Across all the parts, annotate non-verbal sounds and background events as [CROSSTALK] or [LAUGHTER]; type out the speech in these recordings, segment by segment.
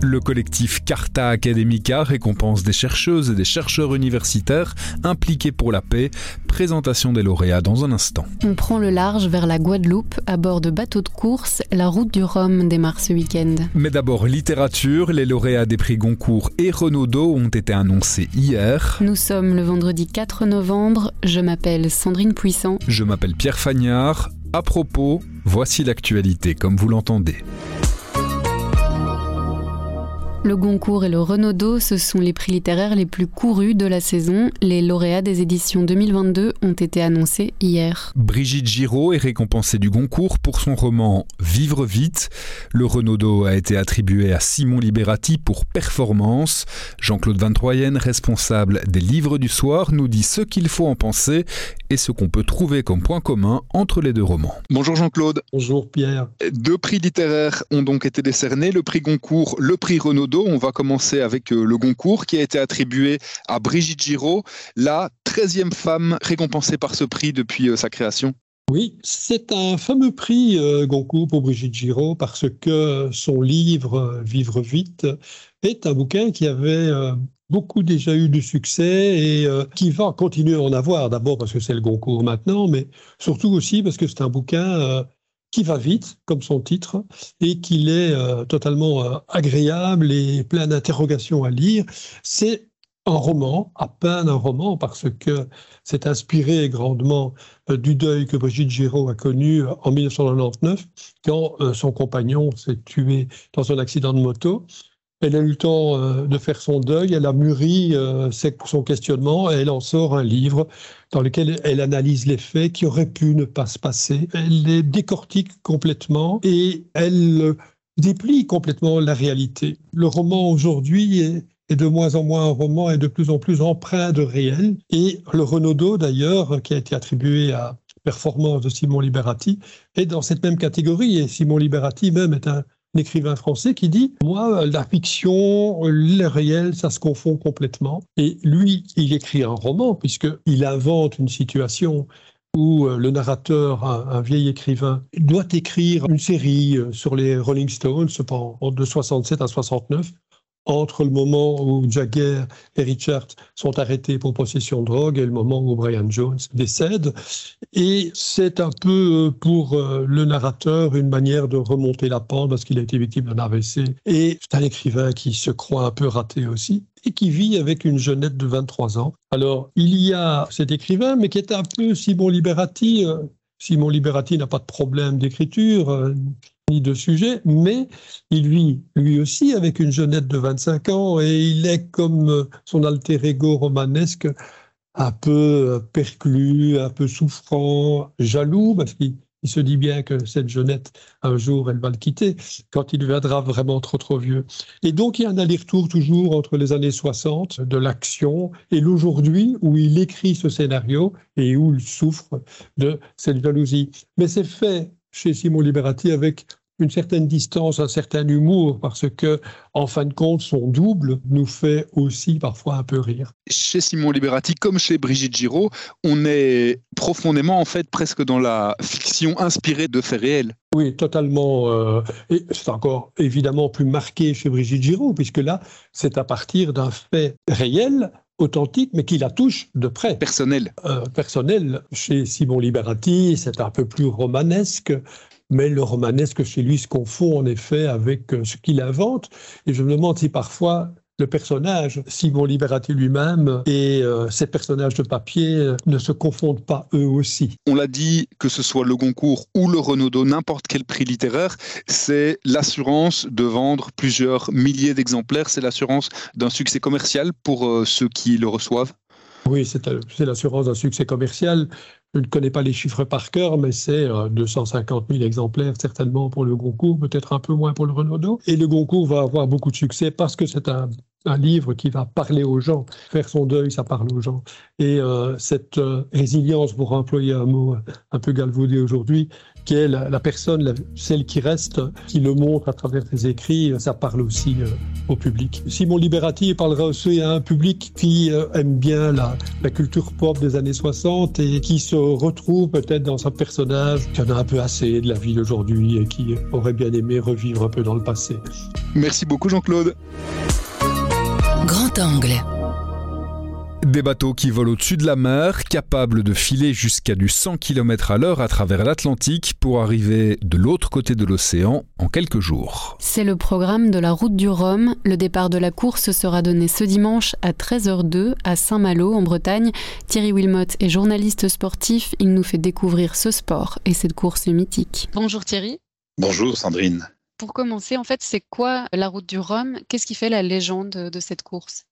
Le collectif Carta Academica récompense des chercheuses et des chercheurs universitaires impliqués pour la paix. Présentation des lauréats dans un instant. On prend le large vers la Guadeloupe à bord de bateaux de course. La route du Rhum démarre ce week-end. Mais d'abord, littérature. Les lauréats des prix Goncourt et Renaudot ont été annoncés hier. Nous sommes le vendredi 4 novembre. Je m'appelle Sandrine Puissant. Je m'appelle Pierre Fagnard. À propos, voici l'actualité comme vous l'entendez. Le Goncourt et le Renaudot, ce sont les prix littéraires les plus courus de la saison. Les lauréats des éditions 2022 ont été annoncés hier. Brigitte Giraud est récompensée du Goncourt pour son roman Vivre vite. Le Renaudot a été attribué à Simon Liberati pour Performance. Jean-Claude Van Troyen, responsable des livres du soir, nous dit ce qu'il faut en penser et ce qu'on peut trouver comme point commun entre les deux romans. Bonjour Jean-Claude. Bonjour Pierre. Deux prix littéraires ont donc été décernés, le prix Goncourt, le prix Renaudot. On va commencer avec euh, le Goncourt qui a été attribué à Brigitte Giraud, la 13e femme récompensée par ce prix depuis euh, sa création. Oui, c'est un fameux prix euh, Goncourt pour Brigitte Giraud parce que son livre Vivre vite est un bouquin qui avait beaucoup déjà eu du succès et qui va continuer à en avoir. D'abord parce que c'est le Goncourt maintenant, mais surtout aussi parce que c'est un bouquin qui va vite, comme son titre, et qu'il est euh, totalement euh, agréable et plein d'interrogations à lire. C'est un roman, à peine un roman, parce que c'est inspiré grandement euh, du deuil que Brigitte Giraud a connu en 1999, quand son compagnon s'est tué dans un accident de moto. Elle a eu le temps euh, de faire son deuil, elle a mûri euh, son questionnement et elle en sort un livre dans lequel elle analyse les faits qui auraient pu ne pas se passer. Elle les décortique complètement et elle déplie complètement la réalité. Le roman aujourd'hui est, de moins en moins un roman et de plus en plus empreint de réel. Et le Renaudot, d'ailleurs, qui a été attribué à Performance de Simon Liberati, est dans cette même catégorie. Et Simon Liberati même est un écrivain français qui dit Moi, la fiction, le réel, ça se confond complètement. Et lui, il écrit un roman, puisqu'il invente une situation où euh, le narrateur, un, vieil écrivain, doit écrire une série euh, sur les Rolling Stones de 67 à 69 entre le moment où Jagger et Richard sont arrêtés pour possession de drogue et le moment où Brian Jones décède. Et c'est un peu euh, pour euh, le narrateur une manière de remonter la pente parce qu'il a été victime d'un AVC. Et c'est un écrivain qui se croit un peu raté aussi et qui vit avec une jeunette de 23 ans. Alors, il y a cet écrivain, mais qui est un peu Simon Liberati. Euh, Simon Liberati n'a pas de problème d'écriture de sujet, mais il vit lui aussi avec une jeunette de 25 ans et il est comme son alter ego romanesque un peu perclus, un peu souffrant, jaloux, parce qu'il il se dit bien que cette jeunette, un jour, elle va le quitter quand il deviendra vraiment trop trop vieux. Et donc, il y a un aller-retour toujours entre les années 60 de l'action et l'aujourd'hui où il écrit ce scénario et où il souffre de cette jalousie. Mais c'est fait chez Simon Liberati avec une certaine distance, un certain humour, parce que, en fin de compte, son double nous fait aussi parfois un peu rire. Chez Simon Liberati, comme chez Brigitte Giraud, on est profondément, en fait, presque dans la fiction inspirée de faits réels. Oui, totalement. Euh, et c'est encore évidemment plus marqué chez Brigitte Giraud, puisque là, c'est à partir d'un fait réel authentique, mais qui la touche de près. Personnel. Euh, personnel. Chez Simon Liberati, c'est un peu plus romanesque mais le romanesque chez lui se confond en effet avec euh, ce qu'il invente. Et je me demande si parfois le personnage, Simon Liberati lui-même, et euh, ces personnages de papier euh, ne se confondent pas eux aussi. On l'a dit, que ce soit le Goncourt ou le Renaudot, n'importe quel prix littéraire, c'est l'assurance de vendre plusieurs milliers d'exemplaires, c'est l'assurance d'un succès commercial pour ceux qui le reçoivent. Oui, c'est l'assurance d'un succès commercial. Je ne connais pas les chiffres par cœur, mais c'est 250 euh, 000 exemplaires certainement pour le Goncourt, peut-être un peu moins pour le Renaudot. Et le Goncourt va avoir beaucoup de succès parce que c'est un un livre qui va parler aux gens. Faire son deuil, ça parle aux gens. Et euh, cette euh, résilience, pour employer un mot un peu galvaudé aujourd'hui, qui est la, personne, celle qui reste, qui le montre à travers ses écrits, ça parle aussi euh, au public. Simon Liberati parlera aussi à un public qui aime bien la, la, culture pop des années 60 et qui se retrouve peut-être dans un personnage qui en a un peu assez de la vie d'aujourd'hui et qui aurait bien aimé revivre un peu dans le passé. Merci beaucoup Jean-Claude. Des bateaux qui volent au-dessus de la mer, capables de filer jusqu'à du 100 km à l'heure à travers l'Atlantique pour arriver de l'autre côté de l'océan en quelques jours. C'est le programme de la route du Rhum. Le départ de la course sera donné ce dimanche à 13h02 à Saint-Malo en Bretagne. Thierry Wilmot est journaliste sportif. Il nous fait découvrir ce sport et cette course mythique. Bonjour Thierry. Bonjour Sandrine. Pour commencer, en fait, c'est quoi la route du Rhum? Qu'est-ce qui fait la légende de cette course?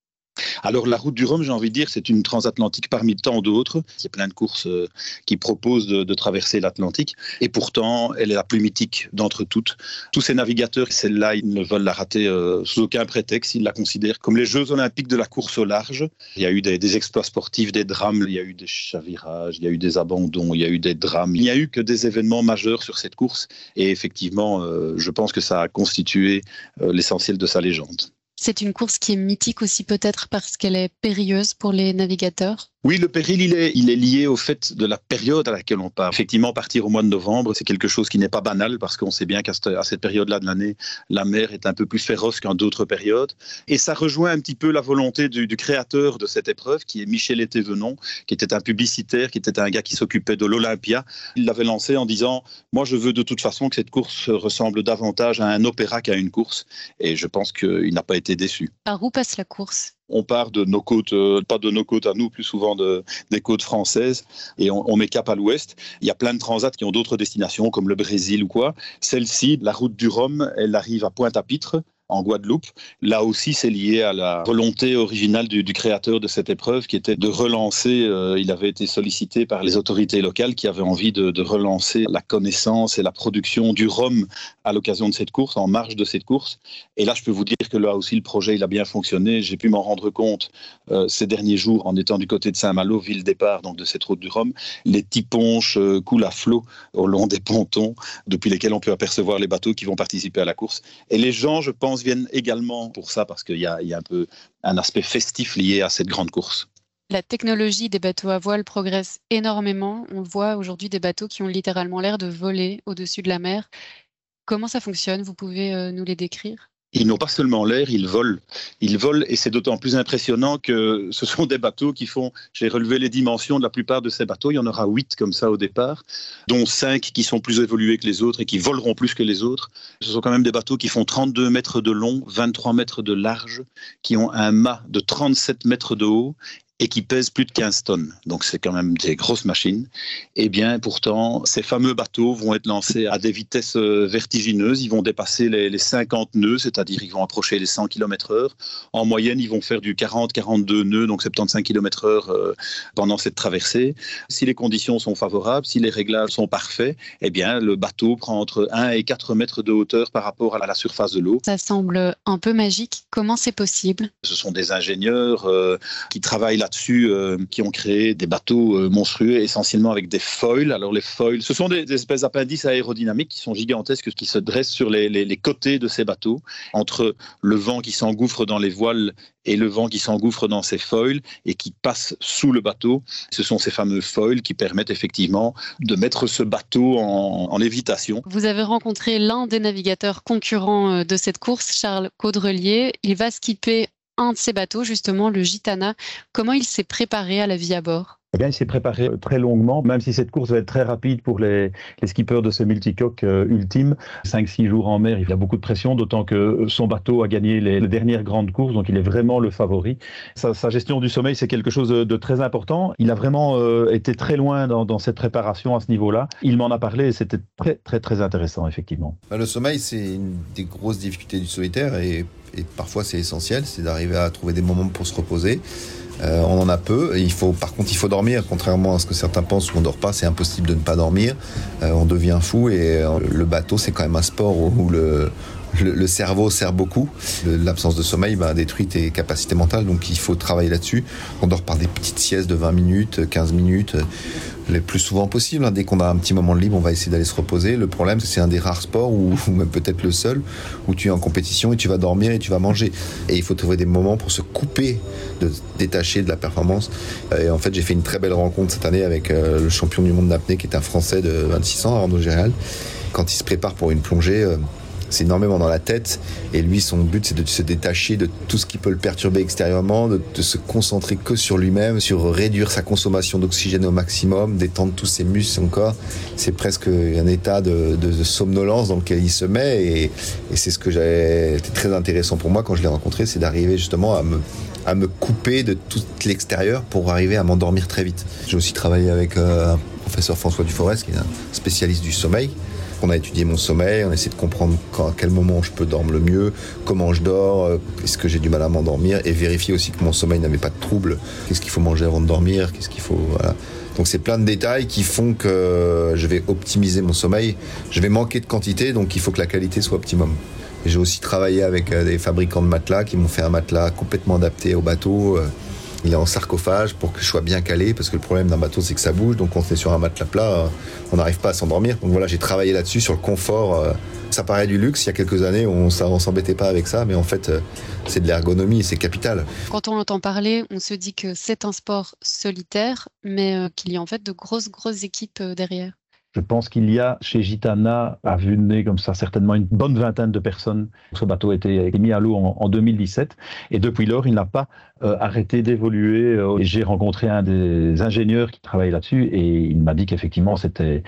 Alors la route du Rhum, j'ai envie de dire, c'est une transatlantique parmi tant d'autres. Il y a plein de courses euh, qui proposent de, traverser l'Atlantique et pourtant elle est la plus mythique d'entre toutes. Tous ces navigateurs, celle-là, ils ne veulent la rater euh, sous aucun prétexte. Ils la considèrent comme les Jeux olympiques de la course au large. Il y a eu des, exploits sportifs, des drames, il y a eu des chavirages, il y a eu des abandons, il y a eu des drames. Il n'y a eu que des événements majeurs sur cette course et effectivement, euh, je pense que ça a constitué l'essentiel de sa légende. C'est une course qui est mythique aussi peut-être parce qu'elle est périlleuse pour les navigateurs oui, le péril, il est, lié au fait de la période à laquelle on part. Effectivement, partir au mois de novembre, c'est quelque chose qui n'est pas banal parce qu'on sait bien qu'à cette période-là de l'année, la mer est un peu plus féroce qu'en d'autres périodes. Et ça rejoint un petit peu la volonté du, créateur de cette épreuve, qui est Michel Etévenon, qui était un publicitaire, qui était un gars qui s'occupait de l'Olympia. Il l'avait lancé en disant Moi, je veux de toute façon que cette course ressemble davantage à un opéra qu'à une course. Et je pense qu'il n'a pas été déçu. Par où passe la course? On part de nos côtes, euh, pas de nos côtes à nous, plus souvent de, des côtes françaises, et on, met cap à l'ouest. Il y a plein de transats qui ont d'autres destinations, comme le Brésil ou quoi. Celle-ci, la route du Rhum, elle arrive à Pointe-à-Pitre, en Guadeloupe. Là aussi, c'est lié à la volonté originale du, créateur de cette épreuve, qui était de relancer, euh, il avait été sollicité par les autorités locales qui avaient envie de, relancer la connaissance et la production du rhum à l'occasion de cette course, en marge de cette course. Et là, je peux vous dire que là aussi, le projet, il a bien fonctionné. J'ai pu m'en rendre compte euh, ces derniers jours en étant du côté de Saint-Malo, ville départ donc de cette route du Rhum. Les tiponches euh, coulent à flot au long des pontons, depuis lesquels on peut apercevoir les bateaux qui vont participer à la course. Et les gens, je pense, viennent également pour ça, parce qu'il y, a, un peu un aspect festif lié à cette grande course. La technologie des bateaux à voile progresse énormément. On voit aujourd'hui des bateaux qui ont littéralement l'air de voler au-dessus de la mer. Comment ça fonctionne? Vous pouvez euh, nous les décrire? Ils n'ont pas seulement l'air, ils volent. Ils volent et c'est d'autant plus impressionnant que ce sont des bateaux qui font, j'ai relevé les dimensions de la plupart de ces bateaux, il y en aura huit comme ça au départ, dont cinq qui sont plus évolués que les autres et qui voleront plus que les autres. Ce sont quand même des bateaux qui font 32 mètres de long, 23 mètres de large, qui ont un mât de 37 mètres de haut et qui pèsent plus de 15 tonnes. Donc c'est quand même des grosses machines. Et eh bien pourtant, ces fameux bateaux vont être lancés à des vitesses euh, vertigineuses. Ils vont dépasser les, 50 nœuds, c'est-à-dire ils vont approcher les 100 km heure. En moyenne, ils vont faire du 40-42 nœuds, donc 75 km heure euh, pendant cette traversée. Si les conditions sont favorables, si les réglages sont parfaits, eh bien le bateau prend entre 1 et 4 mètres de hauteur par rapport à la surface de l'eau. Ça semble un peu magique. Comment c'est possible? Ce sont des ingénieurs euh, qui travaillent là-dessus euh, qui ont créé des bateaux euh, monstrueux, essentiellement avec des foils. Alors les foils, ce sont des, espèces d'appendices aérodynamiques qui sont gigantesques, qui se dressent sur les, les côtés de ces bateaux, entre le vent qui s'engouffre dans les voiles et le vent qui s'engouffre dans ces foils et qui passe sous le bateau. Ce sont ces fameux foils qui permettent effectivement de mettre ce bateau en, en lévitation. Vous avez rencontré l'un des navigateurs concurrents euh, de cette course, Charles Caudrelier. Il va skipper un de ces bateaux, justement le Gitana. Comment il s'est préparé à la vie à bord? Eh bien, il s'est préparé très longuement, même si cette course va être très rapide pour les, les skippers de ce multicoque euh, ultime. 5-6 jours en mer, il a beaucoup de pression, d'autant que son bateau a gagné les, dernières grandes courses, donc il est vraiment le favori. Sa, gestion du sommeil, c'est quelque chose de, très important. Il a vraiment euh, été très loin dans, dans, cette préparation à ce niveau-là. Il m'en a parlé et c'était très, très, très intéressant, effectivement. Bah, le sommeil, c'est une des grosses difficultés du solitaire et, et parfois c'est essentiel, c'est d'arriver à trouver des moments pour se reposer. Euh, on en a peu. il faut, par contre, il faut dormir. Contrairement à ce que certains pensent, où on dort pas, c'est impossible de ne pas dormir. Euh, on devient fou et euh, le bateau, c'est quand même un sport où le, le, cerveau sert beaucoup. L'absence de sommeil bah, détruit tes capacités mentales, donc il faut travailler là-dessus. On dort par des petites siestes de 20 minutes, 15 minutes, le plus souvent possible. Hein. Dès qu'on a un petit moment de libre, on va essayer d'aller se reposer. Le problème, c'est un des rares sports, [LAUGHS] ou, même peut-être le seul, où tu es en compétition et tu vas dormir et tu vas manger. Et il faut trouver des moments pour se couper, de détacher de la performance. Et en fait, j'ai fait une très belle rencontre cette année avec euh, le champion du monde d'apnée, qui est un Français de 26 ans, Arnaud Géral. Quand il se prépare pour une plongée, euh, c'est énormément dans la tête. Et lui, son but, c'est de se détacher de tout ce qui peut le perturber extérieurement, de, se concentrer que sur lui-même, sur réduire sa consommation d'oxygène au maximum, d'étendre tous ses muscles, son corps. C'est presque un état de, somnolence dans lequel il se met. Et, c'est ce que j'avais, été très intéressant pour moi quand je l'ai rencontré, c'est d'arriver justement à me, à me couper de tout l'extérieur pour arriver à m'endormir très vite. J'ai aussi travaillé avec euh, un professeur François Duforest, qui est un spécialiste du sommeil, on a étudié mon sommeil, on a essayé de comprendre à quel moment je peux dormir le mieux, comment je dors, euh, est-ce que j'ai du mal à m'endormir, et vérifier aussi que mon sommeil n'avait pas de troubles. Qu'est-ce qu'il faut manger avant de dormir, qu'est-ce qu'il faut. Voilà. Donc c'est plein de détails qui font que je vais optimiser mon sommeil. Je vais manquer de quantité, donc il faut que la qualité soit optimum. J'ai aussi travaillé avec euh, des fabricants de matelas qui m'ont fait un matelas complètement adapté au bateau. Il est en sarcophage pour que je sois bien calé, parce que le problème d'un bateau, c'est que ça bouge. Donc, quand on est sur un matelas plat, euh, on n'arrive pas à s'endormir. Donc voilà, j'ai travaillé là-dessus, sur le confort. Euh. Ça paraît du luxe. Il y a quelques années, on ne s'embêtait pas avec ça, mais en fait, euh, c'est de l'ergonomie, c'est capital. Quand on entend parler, on se dit que c'est un sport solitaire, mais qu'il y a en fait de grosses, grosses équipes derrière. Je pense qu'il y a chez Gitana, à vue comme ça, certainement une bonne vingtaine de personnes. Ce bateau a été mis à l'eau en, 2017 et depuis lors, il n'a pas euh, arrêté d'évoluer. Euh, j'ai rencontré un des ingénieurs qui travaille là-dessus et il m'a dit qu'effectivement, c'était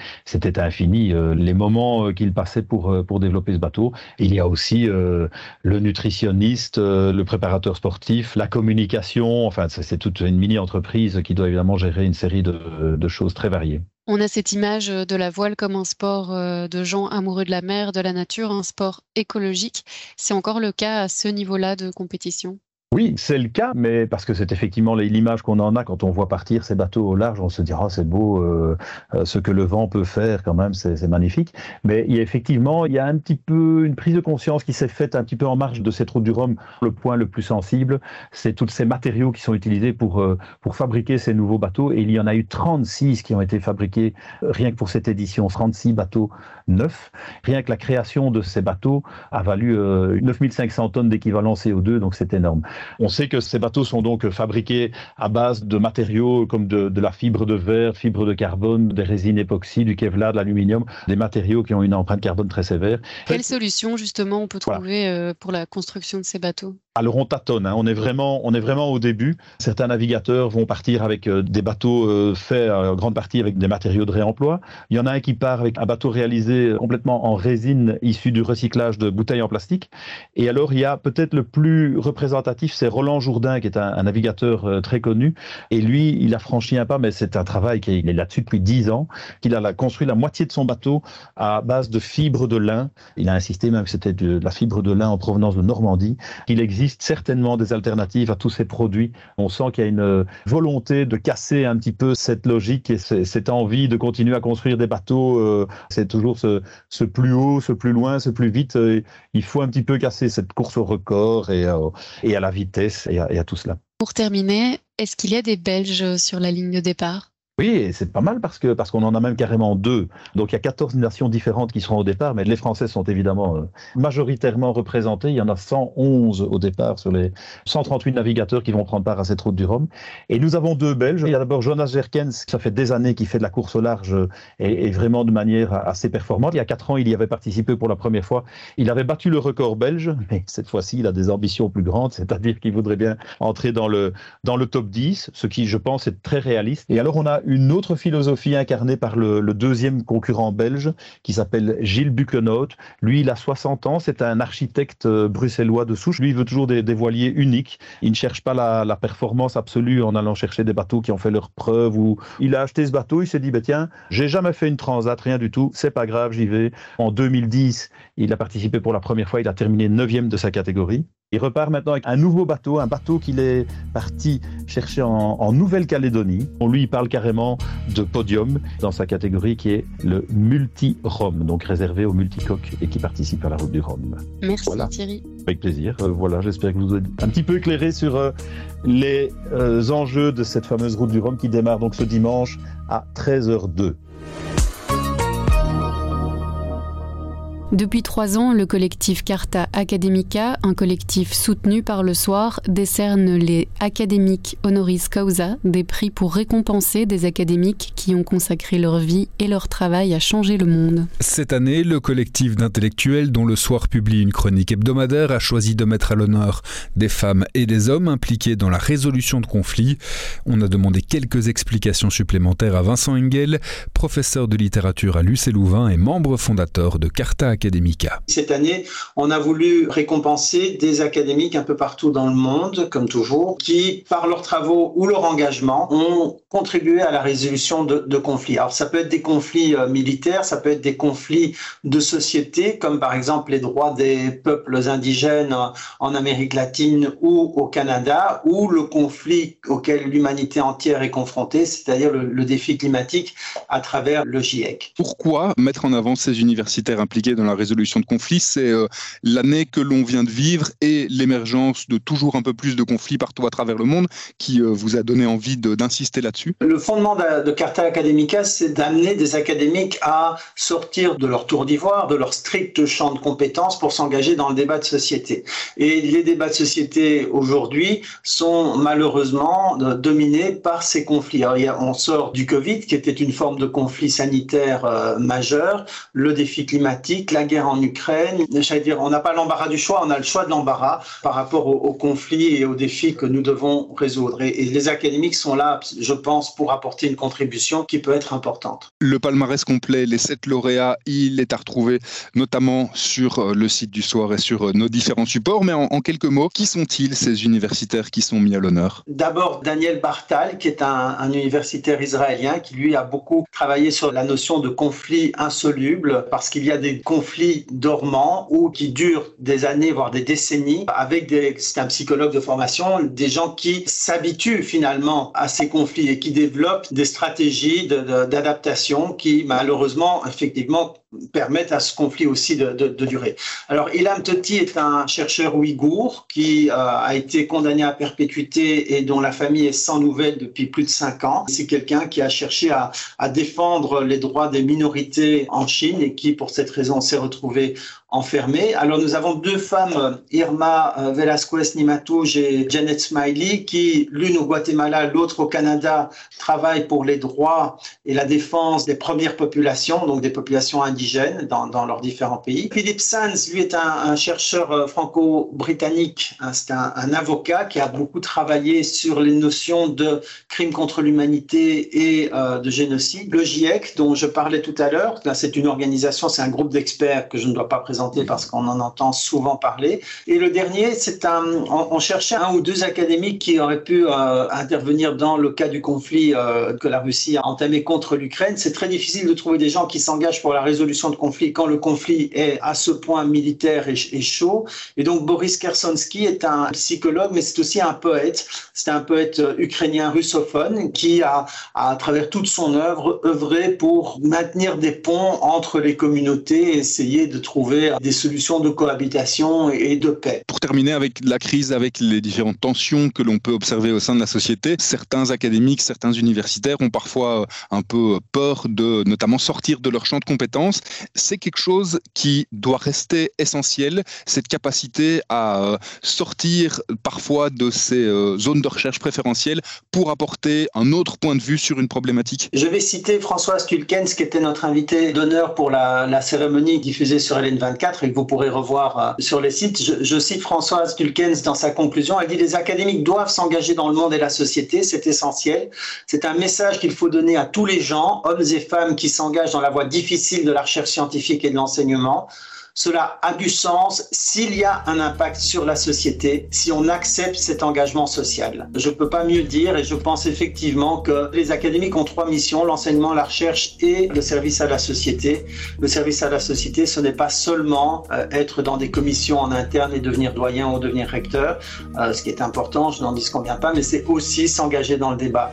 infini euh, les moments qu'il passait pour développer ce bateau. il y a aussi le nutritionniste, le préparateur sportif, la communication. Enfin, c'est toute une mini entreprise qui doit évidemment gérer une série de choses très variées. On a cette image de la voile comme un sport euh, de gens amoureux de la mer, de la nature, un sport écologique. C'est encore le cas à ce niveau-là de compétition? Oui, c'est le cas, mais parce que c'est effectivement l'image qu'on en a quand on voit partir ces bateaux au large, on se dira oh, c'est beau euh, euh, ce que le vent peut faire quand même, c'est magnifique. Mais il y a effectivement, il y a un petit peu une prise de conscience qui s'est faite un petit peu en marge de cette route du Rhum. Le point le plus sensible, c'est tous ces matériaux qui sont utilisés pour euh, pour fabriquer ces nouveaux bateaux. Et il y en a eu 36 qui ont été fabriqués rien que pour cette édition, 36 bateaux neufs. Rien que la création de ces bateaux a valu 9500 tonnes d'équivalent CO2, donc c'est énorme. On sait que ces bateaux sont donc fabriqués à base de matériaux comme de, la fibre de verre, fibre de carbone, des résines époxy, du kevlar, de l'aluminium, des matériaux qui ont une empreinte carbone très sévère. Quelle solution justement on peut trouver euh, pour la construction de ces bateaux? Alors on tâtonne, hein. on, est vraiment, on est vraiment au début. Certains navigateurs vont partir avec euh, des bateaux euh, faits en grande partie avec des matériaux de réemploi. Il y en a un qui part avec un bateau réalisé complètement en résine issu du recyclage de bouteilles en plastique. Et alors il y a peut-être le plus représentatif, c'est Roland Jourdain qui est un, navigateur euh, très connu. Et lui, il a franchi un pas, mais c'est un travail qui est, là-dessus depuis dix ans, qu'il a construit la moitié de son bateau à base de fibres de lin. Il a insisté même que c'était de la fibre de lin en provenance de Normandie. Il existe certainement des alternatives à tous ces produits. On sent qu'il y a une euh, volonté de casser un petit peu cette logique et cette envie de continuer à construire des bateaux. Euh, c'est toujours ce, plus haut, ce plus loin, ce plus vite. Euh, il faut un petit peu casser cette course au record et, et à la vitesse et à tout cela. Pour terminer, est-ce qu'il y a des Belges sur la ligne de départ? Oui, c'est pas mal parce que parce qu'on en a même carrément deux. Donc il y a 14 nations différentes qui seront au départ, mais les Français sont évidemment euh, majoritairement représentés. Il y en a 111 au départ sur les 138 navigateurs qui vont prendre part à cette route du Rhum. Et nous avons deux Belges. Il y a d'abord Jonas Jerkens, ça fait des années qu'il fait de la course au large et, et, vraiment de manière assez performante. Il y a quatre ans, il y avait participé pour la première fois. Il avait battu le record belge, mais cette fois-ci, il a des ambitions plus grandes, c'est-à-dire qu'il voudrait bien entrer dans le dans le top 10, ce qui, je pense, est très réaliste. Et alors on a une autre philosophie incarnée par le, deuxième concurrent belge qui s'appelle Gilles Buquenote. Lui, il a 60 ans, c'est un architecte euh, bruxellois de souche. Lui, il veut toujours des, voiliers uniques. Il ne cherche pas la, performance absolue en allant chercher des bateaux qui ont fait leurs preuves. Ou... Il a acheté ce bateau, il s'est dit, bah, tiens, j'ai jamais fait une transat, rien du tout, c'est pas grave, j'y vais. En 2010, il a participé pour la première fois, il a terminé 9 de sa catégorie. Il repart maintenant avec un nouveau bateau, un bateau qu'il est parti chercher en, Nouvelle-Calédonie. On lui parle carrément de podium dans sa catégorie qui est le multi-Rome, donc réservé aux multicoques et qui participe à la route du Rhum. Merci Thierry. Avec plaisir. Euh, voilà, j'espère que vous êtes un petit peu éclairé sur euh, les euh, enjeux de cette fameuse route du Rhum qui démarre donc ce dimanche à 13h02. Depuis trois ans, le collectif Carta Academica, un collectif soutenu par le soir, décerne les académiques honoris causa, des prix pour récompenser des académiques qui ont consacré leur vie et leur travail à changer le monde. Cette année, le collectif d'intellectuels dont le soir publie une chronique hebdomadaire a choisi de mettre à l'honneur des femmes et des hommes impliqués dans la résolution de conflits. On a demandé quelques explications supplémentaires à Vincent Engel, professeur de littérature à l'UC Louvain et membre fondateur de Carta cette année, on a voulu récompenser des académiques un peu partout dans le monde, comme toujours, qui, par leurs travaux ou leur engagement, ont contribué à la résolution de, conflits. Alors ça peut être des conflits euh, militaires, ça peut être des conflits de société, comme par exemple les droits des peuples indigènes en Amérique latine ou au Canada, ou le conflit auquel l'humanité entière est confrontée, c'est-à-dire le, le défi climatique à travers le GIEC. Pourquoi mettre en avant ces universitaires impliqués dans la résolution de conflits, c'est euh, l'année que l'on vient de vivre et l'émergence de toujours un peu plus de conflits partout à travers le monde qui euh, vous a donné envie d'insister là-dessus Le fondement de, Carta Academica, c'est d'amener des académiques à sortir de leur tour d'ivoire, de leur strict champ de compétences pour s'engager dans le débat de société. Et les débats de société aujourd'hui sont malheureusement euh, dominés par ces conflits. Alors, on sort du Covid, qui était une forme de conflit sanitaire majeur, le défi climatique, la guerre en Ukraine. J'allais dire, on n'a pas l'embarras du choix, on a le choix de l'embarras par rapport aux, conflits et aux défis que nous devons résoudre. Et, les académiques sont là, je pense, pour apporter une contribution qui peut être importante. Le palmarès complet, les sept lauréats, il est à retrouver notamment sur euh, le site du soir et sur euh, nos différents supports. Mais en, quelques mots, qui sont-ils ces universitaires qui sont mis à l'honneur? D'abord, Daniel Bartal, qui est un, un universitaire israélien qui, lui, a beaucoup travaillé sur la notion de conflit insoluble parce qu'il y a des conflits conflits dormants ou qui durent des années, voire des décennies, avec des, c'est un psychologue de formation, des gens qui s'habituent finalement à ces conflits et qui développent des stratégies d'adaptation qui malheureusement, effectivement, permettent à ce conflit aussi de, de, durer. Alors, Ilham Toti est un chercheur ouïghour qui euh, a été condamné à perpétuité et dont la famille est sans nouvelles depuis plus de cinq ans. C'est quelqu'un qui a cherché à, à défendre les droits des minorités en Chine et qui, pour cette raison, s'est retrouvé enfermés. Alors nous avons deux femmes, Irma euh, Velasquez Nimatouj et Janet Smiley, qui, l'une au Guatemala, l'autre au Canada, travaillent pour les droits et la défense des premières populations, donc des populations indigènes dans, dans leurs différents pays. Philip Sands, lui, est un, chercheur euh, franco-britannique, hein, c'est un, un, avocat qui a beaucoup travaillé sur les notions de crimes contre l'humanité et euh, de génocide. Le GIEC, dont je parlais tout à l'heure, c'est une organisation, c'est un groupe d'experts que je ne dois pas présenter parce qu'on en entend souvent parler. Et le dernier, c'est un, on, cherchait un ou deux académiques qui auraient pu euh, intervenir dans le cas du conflit euh, que la Russie a entamé contre l'Ukraine. C'est très difficile de trouver des gens qui s'engagent pour la résolution de conflits quand le conflit est à ce point militaire et, chaud. Et donc Boris Kersonsky est un psychologue, mais c'est aussi un poète. C'est un poète euh, ukrainien russophone qui a, à travers toute son œuvre, œuvré pour maintenir des ponts entre les communautés et essayer de trouver des solutions de cohabitation et de paix. Pour terminer avec la crise, avec les différentes tensions que l'on peut observer au sein de la société, certains académiques, certains universitaires ont parfois un peu peur de notamment sortir de leur champ de compétences. C'est quelque chose qui doit rester essentiel, cette capacité à euh, sortir parfois de ces euh, zones de recherche préférentielles pour apporter un autre point de vue sur une problématique. Je vais citer Françoise Tulkens, qui était notre invité d'honneur pour la, cérémonie diffusée sur LN24 et que vous pourrez revoir euh, sur les sites. Je, cite Françoise Tulkens dans sa conclusion. Elle dit les académiques doivent s'engager dans le monde et la société, c'est essentiel. C'est un message qu'il faut donner à tous les gens, hommes et femmes qui s'engagent dans la voie difficile de la recherche scientifique et de l'enseignement. cela a du sens s'il y a un impact sur la société, si on accepte cet engagement social. Je ne peux pas mieux dire et je pense effectivement que les académiques ont trois missions, l'enseignement, la recherche et le service à la société. Le service à la société, ce n'est pas seulement euh, être dans des commissions en interne et devenir doyen ou devenir recteur, euh, ce qui est important, je n'en dis vient pas, mais c'est aussi s'engager dans le débat.